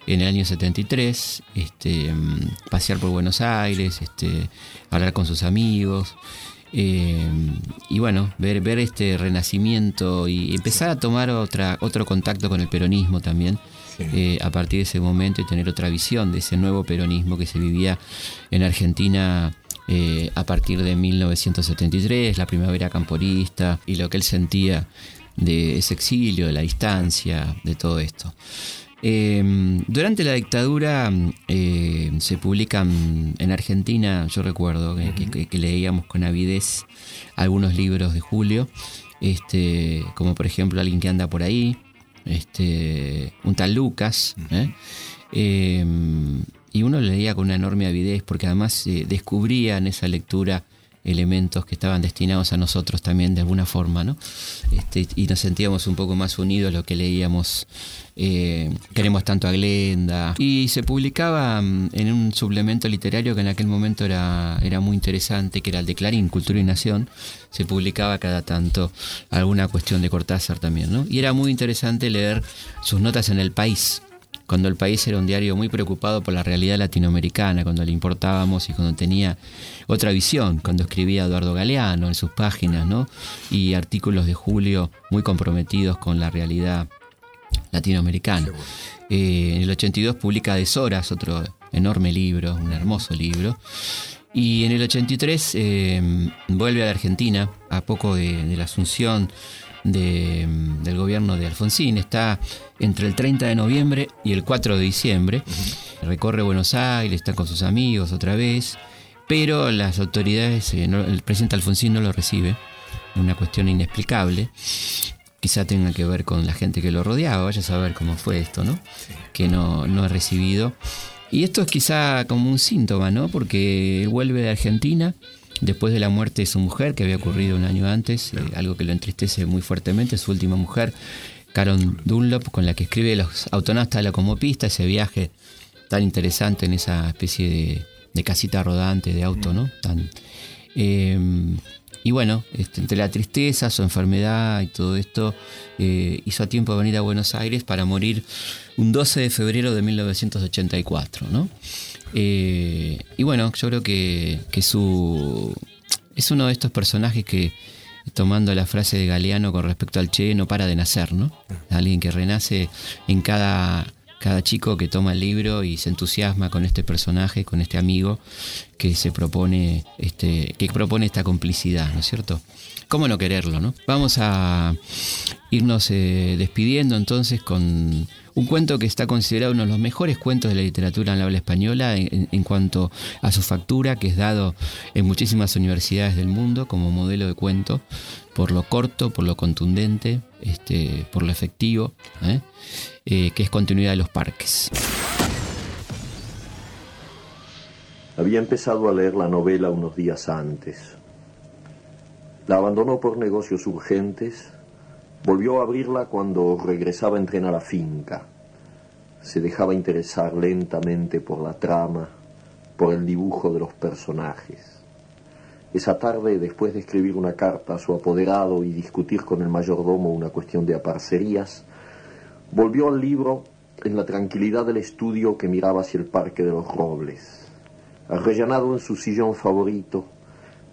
en el año 73, este, mm, pasear por Buenos Aires, este, hablar con sus amigos. Eh, y bueno, ver, ver este renacimiento y empezar a tomar otra, otro contacto con el peronismo también. Eh, a partir de ese momento y tener otra visión de ese nuevo peronismo que se vivía en Argentina eh, a partir de 1973, la primavera camporista y lo que él sentía de ese exilio, de la distancia, de todo esto. Em, durante la dictadura eh, se publican en Argentina, yo recuerdo que, leíamos con avidez algunos libros de Julio, este, como por ejemplo Alguien que anda por ahí, este, un tal Lucas. ¿eh? Em, y uno leía con una enorme avidez porque además eh, descubría en esa lectura elementos que estaban destinados a nosotros también de alguna forma, ¿no? Este, y nos sentíamos un poco más unidos lo que leíamos. Eh, queremos tanto a Glenda. Y se publicaba mm, en un suplemento literario que en aquel momento era, era muy interesante, que era el de Clarín, Cultura y Nación. Se publicaba cada tanto alguna cuestión de Cortázar también, ¿no? Y era muy interesante leer sus notas en el país cuando el país era un diario muy preocupado por la realidad latinoamericana, cuando le importábamos y cuando tenía otra visión, cuando escribía Eduardo Galeano en sus páginas, ¿no? Y artículos de Julio muy comprometidos con la realidad latinoamericana. Eh, en el 82 publica Deshoras, otro enorme libro, un hermoso libro. Y en el 83 eh, vuelve a la Argentina, a poco de la asunción del gobierno de Alfonsín. Está entre el 30 de noviembre y el 4 de diciembre. Recorre Buenos Aires, está con sus amigos otra vez, pero las autoridades, eh, el presidente Alfonsín no lo recibe. Una cuestión inexplicable. Quizá tenga que ver con la gente que lo rodeaba, vaya a saber cómo fue esto, ¿no? Que no, no ha recibido. Y esto es quizá como un síntoma, ¿no? Porque vuelve de Argentina, después de la muerte de su mujer, que había ocurrido un año antes, eh, algo que lo entristece muy fuertemente, su última mujer, Caron Dunlop, con la que escribe Los autonautas de la Comopista, ese viaje tan interesante en esa especie de, casita rodante de auto, ¿no? Tan, eh, y bueno, este, entre la tristeza, su enfermedad y todo esto, eh, hizo a tiempo de venir a Buenos Aires para morir un 12 de febrero de 1984, ¿no? Eh, y bueno, yo creo que, su, es uno de estos personajes que, tomando la frase de Galeano con respecto al Che, no para de nacer, ¿no? Alguien que renace en cada, cada chico que toma el libro y se entusiasma con este personaje, con este amigo que se propone, este, que propone esta complicidad, ¿no es cierto? ¿Cómo no quererlo, no? Vamos a irnos eh, despidiendo entonces con un cuento que está considerado uno de los mejores cuentos de la literatura en la habla española en, cuanto a su factura, que es dado en muchísimas universidades del mundo como modelo de cuento, por lo corto, por lo contundente, este, por lo efectivo, ¿eh? Eh, que es continuidad de los parques. Había empezado a leer la novela unos días antes. La abandonó por negocios urgentes Volvió a abrirla cuando regresaba en tren a la finca. Se dejaba interesar lentamente por la trama, por el dibujo de los personajes. Esa tarde, después de escribir una carta a su apoderado y discutir con el mayordomo una cuestión de aparcerías, volvió al libro en la tranquilidad del estudio que miraba hacia el Parque de los Robles. Arrellanado en su sillón favorito,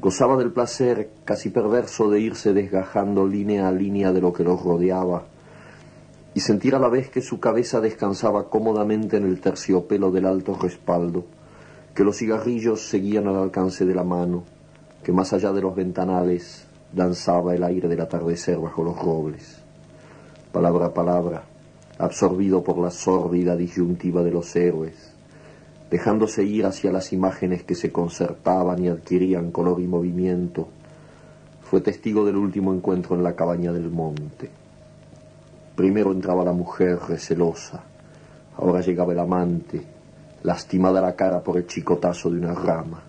Gozaba del placer casi perverso de irse desgajando línea a línea de lo que los rodeaba y sentir a la vez que su cabeza descansaba cómodamente en el terciopelo del alto respaldo, que los cigarrillos seguían al alcance de la mano, que más allá de los ventanales danzaba el aire del atardecer bajo los robles. Palabra a palabra, absorbido por la sórdida disyuntiva de los héroes, dejándose ir hacia las imágenes que se concertaban y adquirían color y movimiento, fue testigo del último encuentro en la cabaña del monte. Primero entraba la mujer recelosa, ahora llegaba el amante, lastimada la cara por el chicotazo de una rama.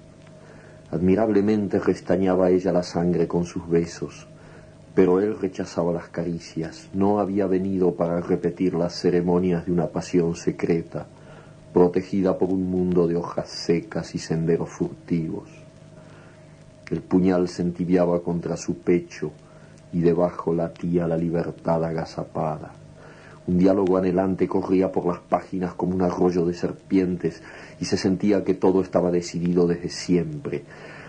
Admirablemente restañaba ella la sangre con sus besos, pero él rechazaba las caricias, no había venido para repetir las ceremonias de una pasión secreta, protegida por un mundo de hojas secas y senderos furtivos. El puñal se entibiaba contra su pecho y debajo latía la libertad agazapada. Un diálogo anhelante corría por las páginas como un arroyo de serpientes y se sentía que todo estaba decidido desde siempre,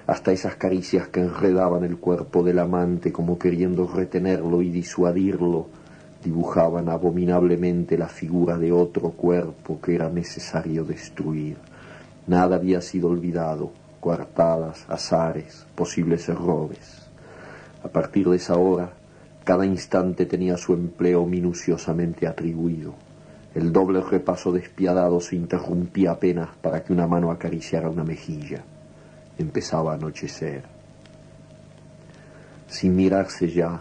hasta esas caricias que enredaban el cuerpo del amante como queriendo retenerlo y disuadirlo dibujaban abominablemente la figura de otro cuerpo que era necesario destruir. Nada había sido olvidado, coartadas, azares, posibles errores. A partir de esa hora, cada instante tenía su empleo minuciosamente atribuido. El doble repaso despiadado se interrumpía apenas para que una mano acariciara una mejilla. Empezaba a anochecer. Sin mirarse ya,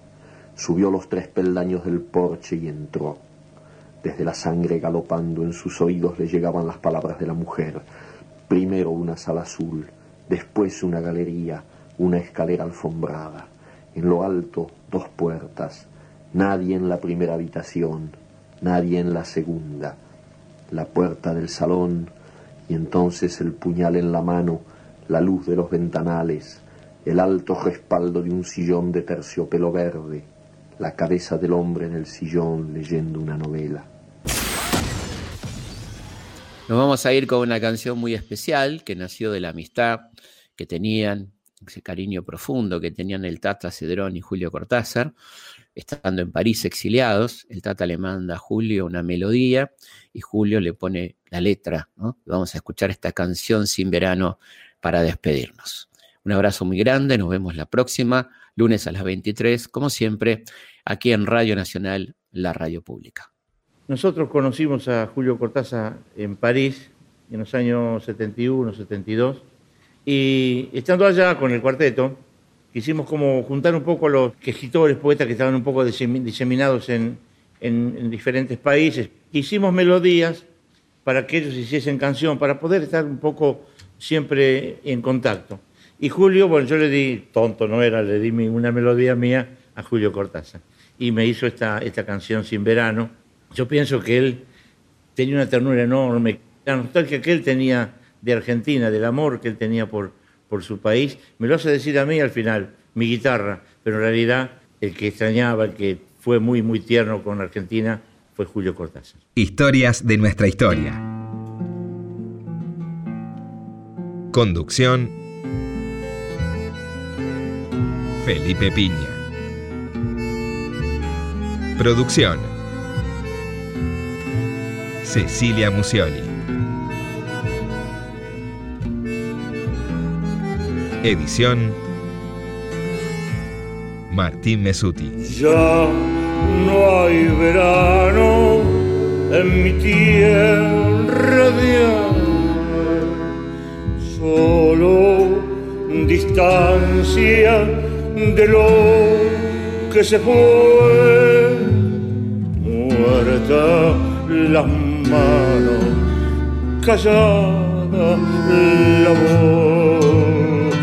Subió los tres peldaños del porche y entró. Desde la sangre galopando en sus oídos le llegaban las palabras de la mujer. Primero una sala azul, después una galería, una escalera alfombrada. En lo alto, dos puertas. Nadie en la primera habitación, nadie en la segunda. La puerta del salón y entonces el puñal en la mano, la luz de los ventanales, el alto respaldo de un sillón de terciopelo verde, la cabeza del hombre en el sillón leyendo una novela. Nos vamos a ir con una canción muy especial que nació de la amistad que tenían ese cariño profundo que tenían el Tata Cedrón y Julio Cortázar, estando en París exiliados, el Tata le manda a Julio una melodía y Julio le pone la letra. Vamos a escuchar esta canción sin verano para despedirnos. Un abrazo muy grande, nos vemos la próxima, lunes a las 23, como siempre, aquí en Radio Nacional, la radio pública. Nosotros conocimos a Julio Cortázar en París en los años 71, 72 y estando allá con el cuarteto, quisimos como juntar un poco a los escritores, poetas que estaban un poco diseminados en, diferentes países. Hicimos melodías para que ellos hiciesen canción, para poder estar un poco siempre en contacto. Y Julio, bueno, yo le di, tonto no era, le di una melodía mía a Julio Cortázar. Y me hizo esta, esta canción Sin Verano. Yo pienso que él tenía una ternura enorme, la nostalgia que él tenía de Argentina, del amor que él tenía por, por su país, me lo hace decir a mí al final, mi guitarra, pero en realidad el que extrañaba, el que fue muy, muy tierno con Argentina, fue Julio Cortázar. Historias de nuestra historia. Conducción. Felipe Piña. Producción. Cecilia Musioli. Edición Martín Mesuti. Ya no hay verano en mi tierra solo distancia de lo que se fue, muerta las manos, callada la voz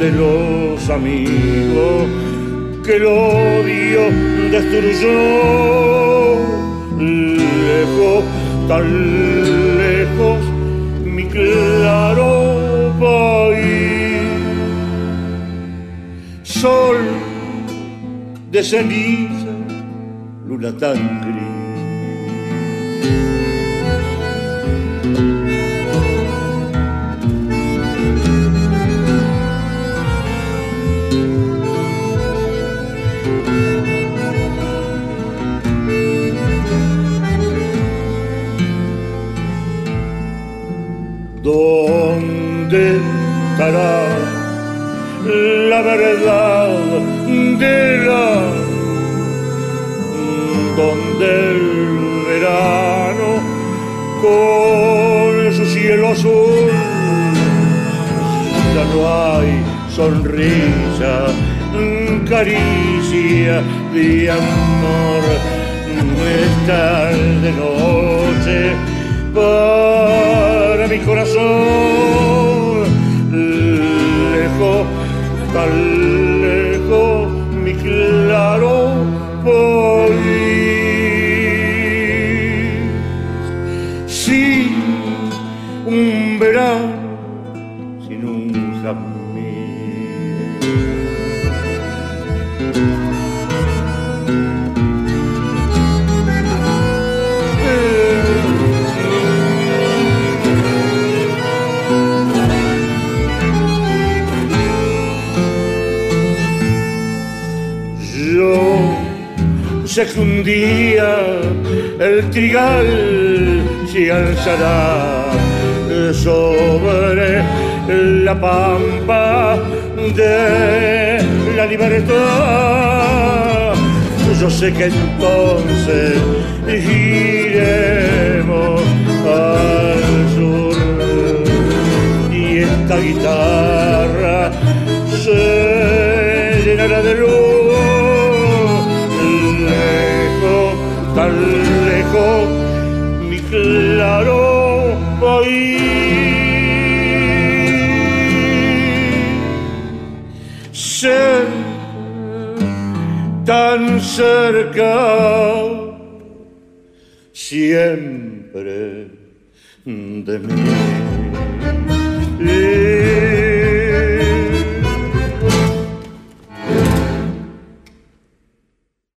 de los amigos que el odio destruyó. Lejos, tan lejos, mi claro país. Sol de ceniza, luna donde el verano con su cielo azul ya no hay sonrisa, caricia de amor, no es de noche para mi corazón lejos sé que un el trigal se alzará sobre la pampa de la libertad. Yo sé que entonces iremos al sur y esta guitarra se llenará de luz tan lejos, mi claro país. Siempre tan cerca, siempre de mí.